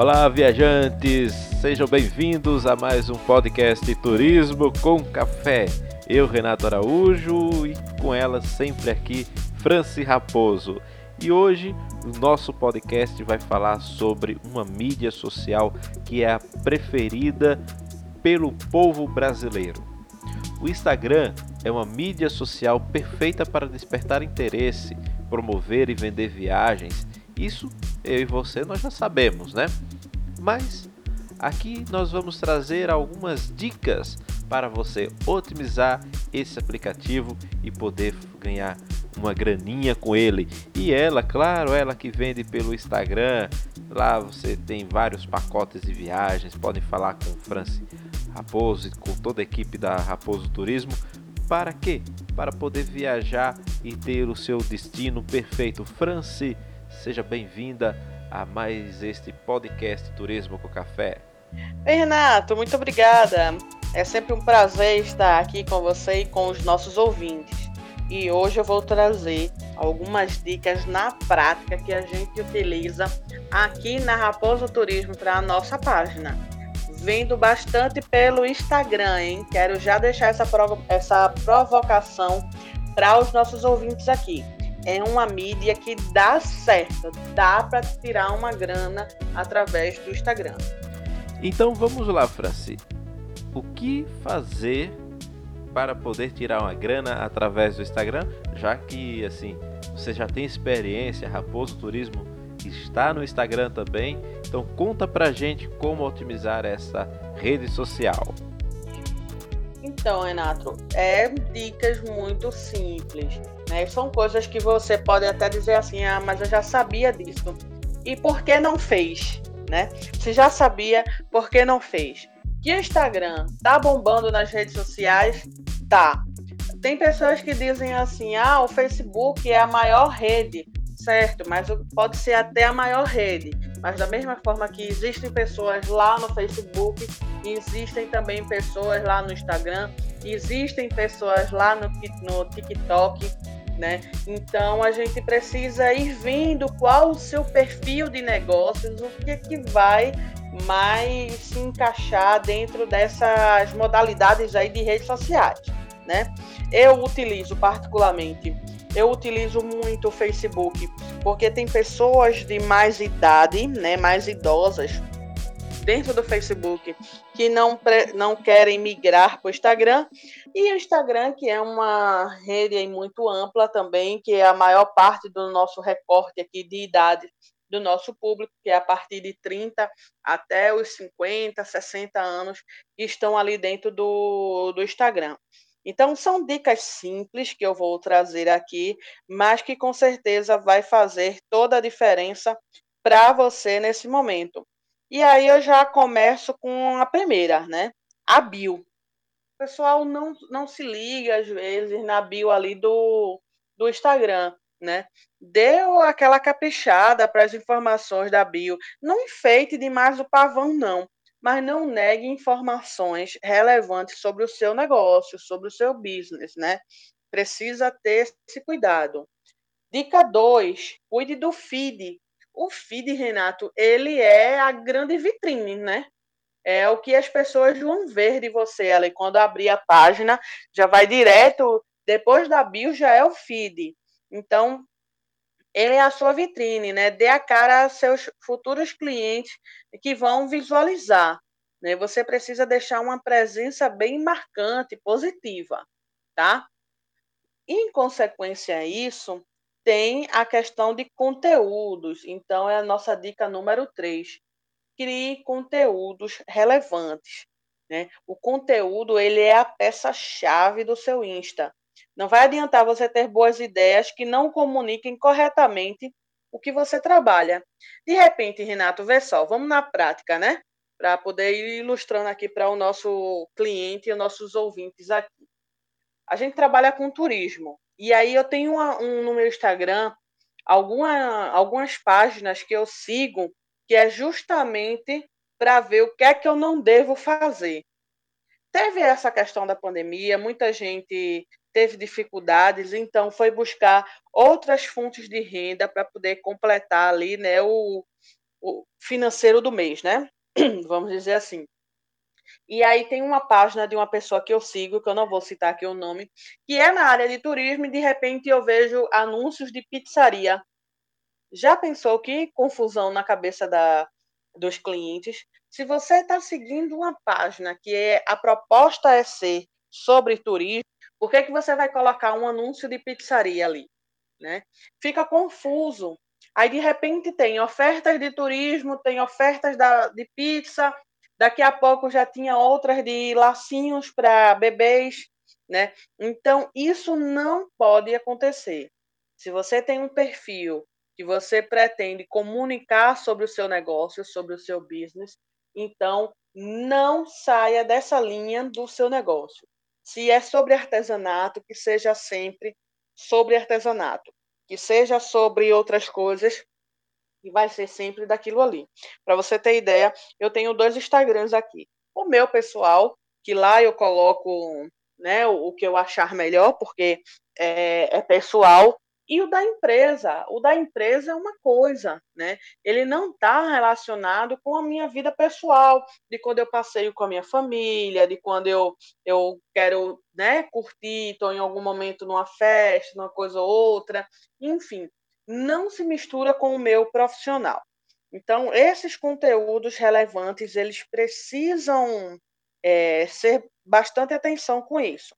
Olá, viajantes! Sejam bem-vindos a mais um podcast Turismo com Café. Eu, Renato Araújo, e com ela sempre aqui, Franci Raposo. E hoje o nosso podcast vai falar sobre uma mídia social que é a preferida pelo povo brasileiro. O Instagram é uma mídia social perfeita para despertar interesse, promover e vender viagens. Isso eu e você nós já sabemos, né? Mas aqui nós vamos trazer algumas dicas para você otimizar esse aplicativo e poder ganhar uma graninha com ele. E ela, claro, ela que vende pelo Instagram. Lá você tem vários pacotes de viagens, podem falar com Franci Raposo e com toda a equipe da Raposo Turismo. Para quê? Para poder viajar e ter o seu destino perfeito. Franci, seja bem-vinda a mais este podcast Turismo com Café. Ei, Renato, muito obrigada. É sempre um prazer estar aqui com você e com os nossos ouvintes. E hoje eu vou trazer algumas dicas na prática que a gente utiliza aqui na Raposo Turismo para a nossa página vendo bastante pelo Instagram, hein? Quero já deixar essa, provo essa provocação para os nossos ouvintes aqui. É uma mídia que dá certo, dá para tirar uma grana através do Instagram. Então vamos lá, Franci. O que fazer para poder tirar uma grana através do Instagram, já que assim você já tem experiência, Raposo Turismo está no Instagram também. Então conta pra gente como otimizar essa rede social. Então, Renato, é dicas muito simples, né? São coisas que você pode até dizer assim, ah, mas eu já sabia disso. E por que não fez, né? Se já sabia, por que não fez? Que o Instagram tá bombando nas redes sociais, tá. Tem pessoas que dizem assim, ah, o Facebook é a maior rede certo, mas pode ser até a maior rede. Mas da mesma forma que existem pessoas lá no Facebook, existem também pessoas lá no Instagram, existem pessoas lá no, no TikTok, né? Então a gente precisa ir vendo qual o seu perfil de negócios, o que, que vai mais se encaixar dentro dessas modalidades aí de redes sociais, né? Eu utilizo particularmente eu utilizo muito o Facebook, porque tem pessoas de mais idade, né, mais idosas, dentro do Facebook, que não, não querem migrar para o Instagram, e o Instagram, que é uma rede muito ampla também, que é a maior parte do nosso recorte aqui de idade do nosso público, que é a partir de 30 até os 50, 60 anos, que estão ali dentro do, do Instagram. Então, são dicas simples que eu vou trazer aqui, mas que com certeza vai fazer toda a diferença para você nesse momento. E aí eu já começo com a primeira, né? A bio. O pessoal não, não se liga às vezes na bio ali do, do Instagram, né? Deu aquela caprichada para as informações da bio. Não enfeite demais o pavão, não mas não negue informações relevantes sobre o seu negócio, sobre o seu business, né? Precisa ter esse cuidado. Dica 2, cuide do feed. O feed, Renato, ele é a grande vitrine, né? É o que as pessoas vão ver de você ali. Quando abrir a página, já vai direto, depois da bio já é o feed. Então, ele é a sua vitrine, né? Dê a cara a seus futuros clientes que vão visualizar. Né? Você precisa deixar uma presença bem marcante, positiva, tá? Em consequência a isso, tem a questão de conteúdos. Então, é a nossa dica número 3. Crie conteúdos relevantes. Né? O conteúdo ele é a peça-chave do seu Insta. Não vai adiantar você ter boas ideias que não comuniquem corretamente o que você trabalha. De repente, Renato, vê só, vamos na prática, né? Para poder ir ilustrando aqui para o nosso cliente e os nossos ouvintes aqui. A gente trabalha com turismo. E aí eu tenho uma, um, no meu Instagram alguma, algumas páginas que eu sigo que é justamente para ver o que é que eu não devo fazer. Teve essa questão da pandemia, muita gente teve dificuldades, então foi buscar outras fontes de renda para poder completar ali, né, o, o financeiro do mês, né? Vamos dizer assim. E aí tem uma página de uma pessoa que eu sigo, que eu não vou citar aqui o nome, que é na área de turismo e de repente eu vejo anúncios de pizzaria. Já pensou que confusão na cabeça da, dos clientes? Se você está seguindo uma página que é, a proposta é ser sobre turismo, por que, que você vai colocar um anúncio de pizzaria ali? Né? Fica confuso. Aí, de repente, tem ofertas de turismo, tem ofertas da, de pizza, daqui a pouco já tinha outras de lacinhos para bebês, né? Então, isso não pode acontecer. Se você tem um perfil que você pretende comunicar sobre o seu negócio, sobre o seu business, então não saia dessa linha do seu negócio. Se é sobre artesanato, que seja sempre sobre artesanato, que seja sobre outras coisas, e vai ser sempre daquilo ali. Para você ter ideia, eu tenho dois Instagrams aqui. O meu pessoal, que lá eu coloco né, o, que eu achar melhor, porque é, é pessoal, e o da empresa. O da empresa é uma coisa, né? Ele não está relacionado com a minha vida pessoal, de quando eu passeio com a minha família, de quando eu, eu quero né, curtir, estou em algum momento numa festa, numa coisa ou outra. Enfim, não se mistura com o meu profissional. Então, esses conteúdos relevantes, eles precisam é, ser bastante atenção com isso.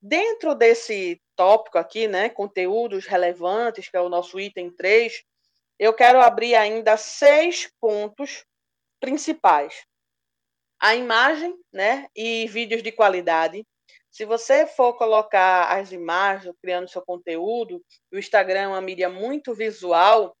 Dentro desse tópico aqui, né, conteúdos relevantes, que é o nosso item 3, eu quero abrir ainda seis pontos principais. A imagem, né, e vídeos de qualidade, se você for colocar as imagens, criando seu conteúdo, o Instagram é uma mídia muito visual,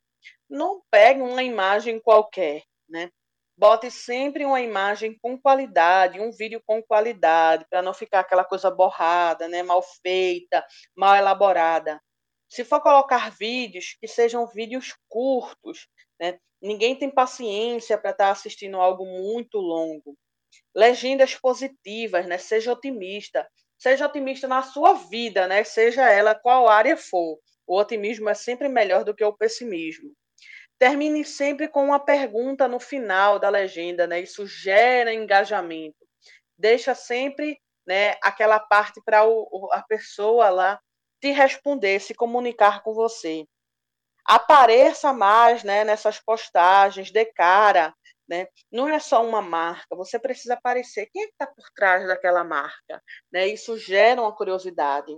não pegue uma imagem qualquer, né? Bote sempre uma imagem com qualidade, um vídeo com qualidade, para não ficar aquela coisa borrada, né? mal feita, mal elaborada. Se for colocar vídeos, que sejam vídeos curtos, né? Ninguém tem paciência para estar tá assistindo algo muito longo. Legendas positivas, né? Seja otimista. Seja otimista na sua vida, né? Seja ela qual área for. O otimismo é sempre melhor do que o pessimismo. Termine sempre com uma pergunta no final da legenda, né? Isso gera engajamento. Deixa sempre, né, aquela parte para a pessoa lá te responder, se comunicar com você. Apareça mais, né, nessas postagens, de cara, né? Não é só uma marca, você precisa aparecer. Quem é que está por trás daquela marca? Né? Isso gera uma curiosidade.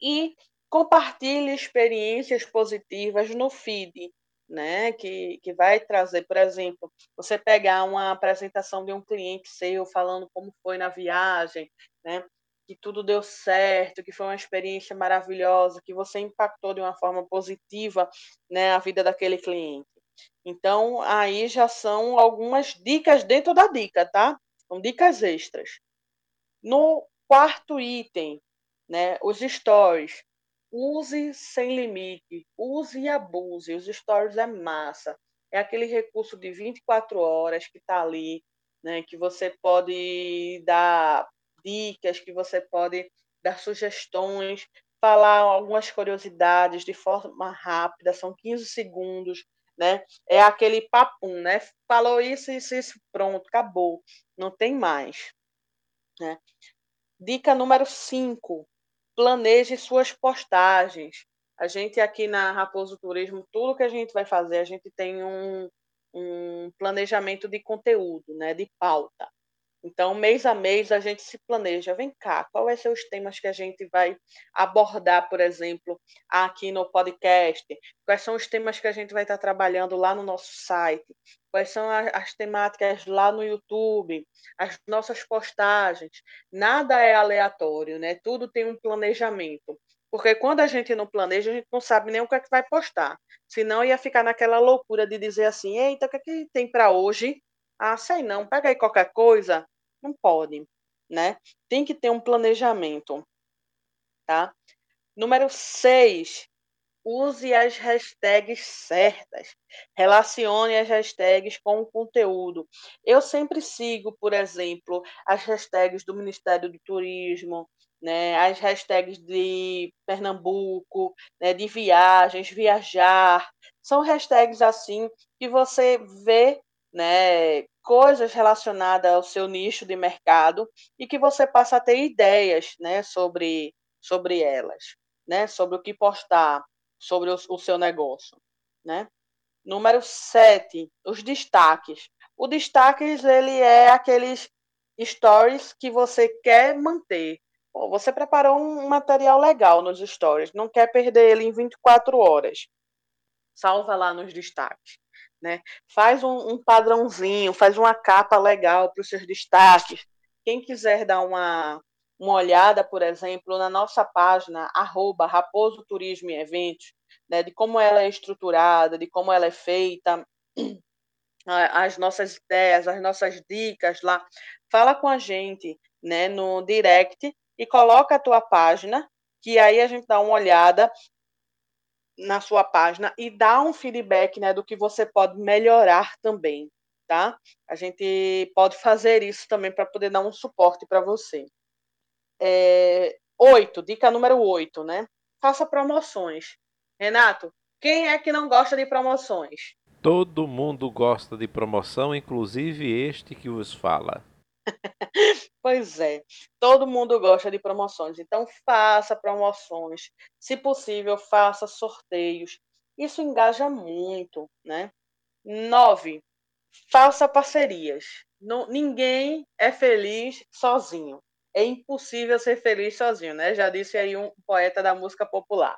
E compartilhe experiências positivas no feed, né? Que, que vai trazer, por exemplo, você pegar uma apresentação de um cliente seu falando como foi na viagem, né? Que tudo deu certo, que foi uma experiência maravilhosa, que você impactou de uma forma positiva, né, a vida daquele cliente. Então, aí já são algumas dicas dentro da dica, tá? São dicas extras. No quarto item, né, os stories. Use sem limite, use e abuse. Os stories é massa. É aquele recurso de 24 horas que está ali, né, que você pode dar dicas, que você pode dar sugestões, falar algumas curiosidades de forma rápida, são 15 segundos, né? É aquele papum, né? Falou isso, isso, isso, pronto, acabou. Não tem mais. Né? Dica número 5. Planeje suas postagens. A gente aqui na Raposo Turismo, tudo que a gente vai fazer, a gente tem um, um planejamento de conteúdo, né? De pauta. Então, mês a mês, a gente se planeja. Vem cá, qual vai ser os temas que a gente vai abordar, por exemplo, aqui no podcast? Quais são os temas que a gente vai estar trabalhando lá no nosso site? Quais são as temáticas lá no YouTube? As nossas postagens? Nada é aleatório, né? Tudo tem um planejamento. Porque quando a gente não planeja, a gente não sabe nem o que é que vai postar. Senão ia ficar naquela loucura de dizer assim: eita, o que, é que tem para hoje? Ah, sei não, pega aí qualquer coisa. Não pode, né? Tem que ter um planejamento, tá? Número 6, use as hashtags certas. Relacione as hashtags com o conteúdo. Eu sempre sigo, por exemplo, as hashtags do Ministério do Turismo, né, as hashtags de Pernambuco, né, de viagens, viajar. São hashtags assim que você vê né, coisas relacionadas ao seu nicho de mercado e que você passa a ter ideias né, sobre, sobre elas, né, sobre o que postar, sobre o, o seu negócio. Né? Número 7, os destaques. O destaques ele é aqueles stories que você quer manter. você preparou um material legal nos stories, não quer perder ele em 24 horas. Salva lá nos destaques. Né? Faz um, um padrãozinho, faz uma capa legal para os seus destaques. Quem quiser dar uma, uma olhada, por exemplo, na nossa página, arroba Raposo Turismo e Eventos, né, de como ela é estruturada, de como ela é feita, as nossas ideias, as nossas dicas lá. Fala com a gente né, no direct e coloca a tua página, que aí a gente dá uma olhada na sua página e dá um feedback né, do que você pode melhorar também, tá? A gente pode fazer isso também para poder dar um suporte para você. É, oito, dica número oito, né? Faça promoções. Renato, quem é que não gosta de promoções? Todo mundo gosta de promoção, inclusive este que vos fala. Pois é, todo mundo gosta de promoções, então faça promoções. Se possível, faça sorteios. Isso engaja muito, né? Nove, faça parcerias. Não, ninguém é feliz sozinho. É impossível ser feliz sozinho, né? Já disse aí um poeta da música popular.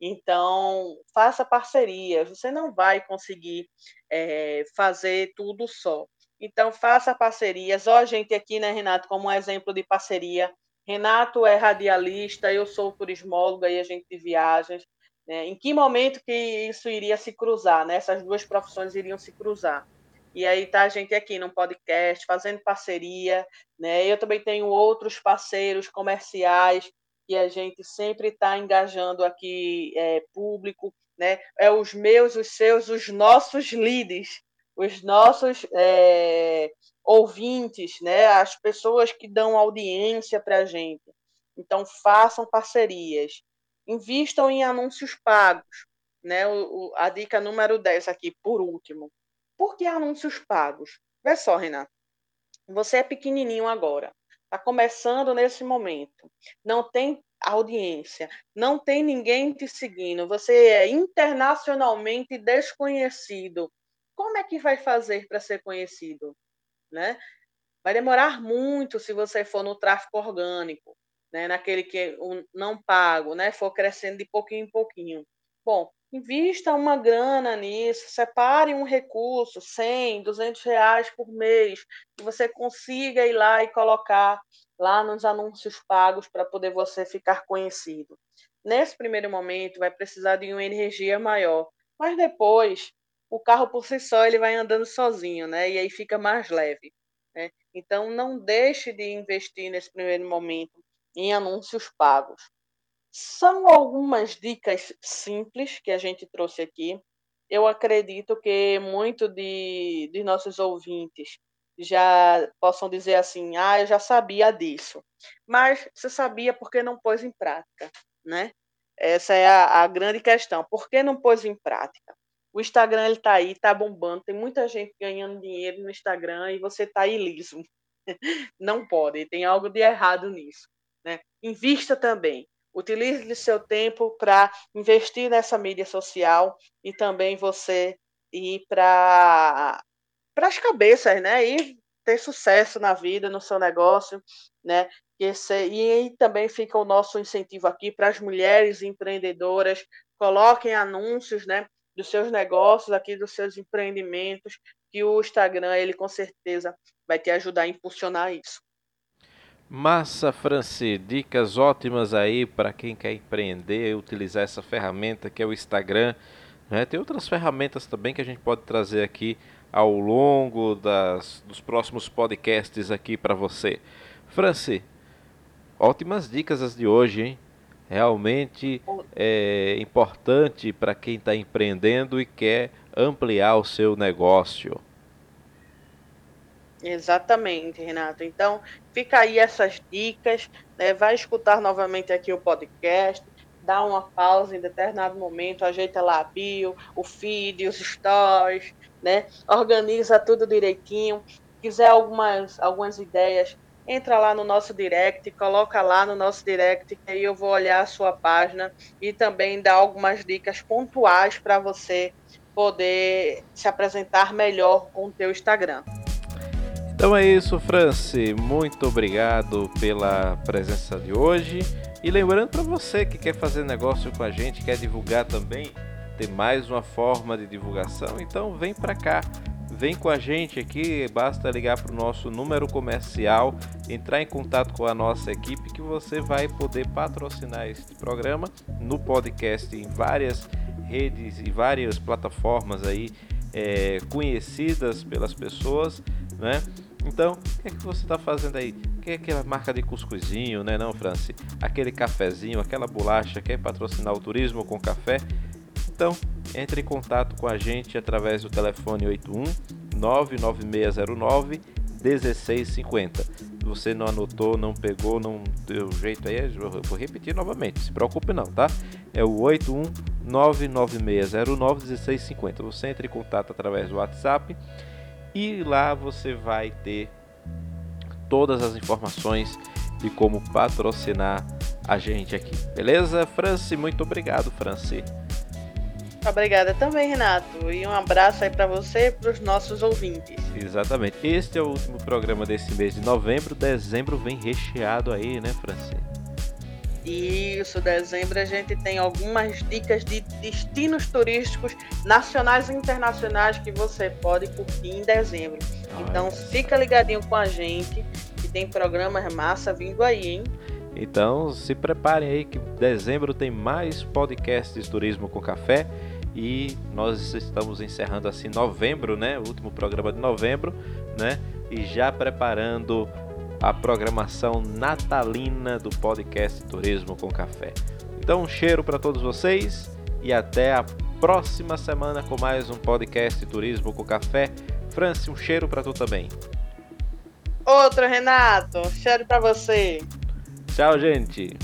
Então, faça parcerias. Você não vai conseguir é, fazer tudo só. Então, faça parcerias. Ó, gente aqui, né, Renato, como um exemplo de parceria. Renato é radialista, eu sou turismóloga e a gente de viagens. Né? Em que momento que isso iria se cruzar, né? Essas duas profissões iriam se cruzar. E aí tá a gente aqui no podcast, fazendo parceria, né? Eu também tenho outros parceiros comerciais e a gente sempre está engajando aqui é, público, né? É os meus, os seus, os nossos leads, os nossos é, ouvintes, né? As pessoas que dão audiência para a gente. Então façam parcerias, invistam em anúncios pagos, né? O, a dica número 10 aqui, por último. Por que anúncios pagos? Vê só, Renato. Você é pequenininho agora está começando nesse momento, não tem audiência, não tem ninguém te seguindo, você é internacionalmente desconhecido. Como é que vai fazer para ser conhecido? Né? Vai demorar muito se você for no tráfego orgânico, né? naquele que um não pago, né? for crescendo de pouquinho em pouquinho. Bom, invista uma grana nisso, separe um recurso, 100, 200 reais por mês, que você consiga ir lá e colocar lá nos anúncios pagos para poder você ficar conhecido. Nesse primeiro momento, vai precisar de uma energia maior, mas depois o carro por si só ele vai andando sozinho, né? E aí fica mais leve. Né? Então, não deixe de investir nesse primeiro momento em anúncios pagos. São algumas dicas simples que a gente trouxe aqui. Eu acredito que muito de, de nossos ouvintes já possam dizer assim: ah, eu já sabia disso. Mas você sabia porque não pôs em prática, né? Essa é a, a grande questão. Por que não pôs em prática? O Instagram ele está aí, está bombando, tem muita gente ganhando dinheiro no Instagram e você está aí liso. Não pode, tem algo de errado nisso. Né? Invista também. Utilize seu tempo para investir nessa mídia social e também você ir para as cabeças, né? E ter sucesso na vida, no seu negócio, né? Esse, e também fica o nosso incentivo aqui para as mulheres empreendedoras, coloquem anúncios, né? Dos seus negócios aqui, dos seus empreendimentos, que o Instagram, ele com certeza vai te ajudar a impulsionar isso. Massa, Franci, dicas ótimas aí para quem quer empreender utilizar essa ferramenta que é o Instagram. Né? Tem outras ferramentas também que a gente pode trazer aqui ao longo das, dos próximos podcasts aqui para você. Franci, ótimas dicas as de hoje, hein? Realmente é importante para quem está empreendendo e quer ampliar o seu negócio. Exatamente, Renato. Então, fica aí essas dicas, né? vai escutar novamente aqui o podcast, dá uma pausa em determinado momento, ajeita lá a bio, o feed, os stories, né? Organiza tudo direitinho. Quiser algumas, algumas ideias, entra lá no nosso direct, coloca lá no nosso direct, que aí eu vou olhar a sua página e também dar algumas dicas pontuais para você poder se apresentar melhor com o teu Instagram. Então é isso, Franci. Muito obrigado pela presença de hoje. E lembrando para você que quer fazer negócio com a gente, quer divulgar também, ter mais uma forma de divulgação, então vem para cá. Vem com a gente aqui, basta ligar para o nosso número comercial, entrar em contato com a nossa equipe que você vai poder patrocinar este programa no podcast em várias redes e várias plataformas aí é, conhecidas pelas pessoas, né? Então, o que é que você está fazendo aí? Que é aquela marca de cuscuzinho, né, não, Franci? Aquele cafezinho, aquela bolacha, quer patrocinar o turismo com café? Então, entre em contato com a gente através do telefone 81 99609 1650. Se você não anotou, não pegou, não deu jeito aí, eu vou repetir novamente, se preocupe não, tá? É o 81 99609 1650. Você entra em contato através do WhatsApp e lá você vai ter todas as informações de como patrocinar a gente aqui. Beleza, Franci? Muito obrigado, Franci. Obrigada também, Renato. E um abraço aí para você e para os nossos ouvintes. Exatamente. Este é o último programa desse mês de novembro. Dezembro vem recheado aí, né, Franci? Isso, dezembro a gente tem algumas dicas de destinos turísticos nacionais e internacionais que você pode curtir em dezembro. Então fica ligadinho com a gente, que tem programas massa vindo aí, hein? Então se preparem aí que dezembro tem mais podcasts de turismo com café e nós estamos encerrando assim novembro, né? O último programa de novembro, né? E já preparando a programação natalina do podcast Turismo com Café. Então, um cheiro para todos vocês e até a próxima semana com mais um podcast Turismo com Café. Franci, um cheiro para tu também. Outro, Renato. Um cheiro para você. Tchau, gente.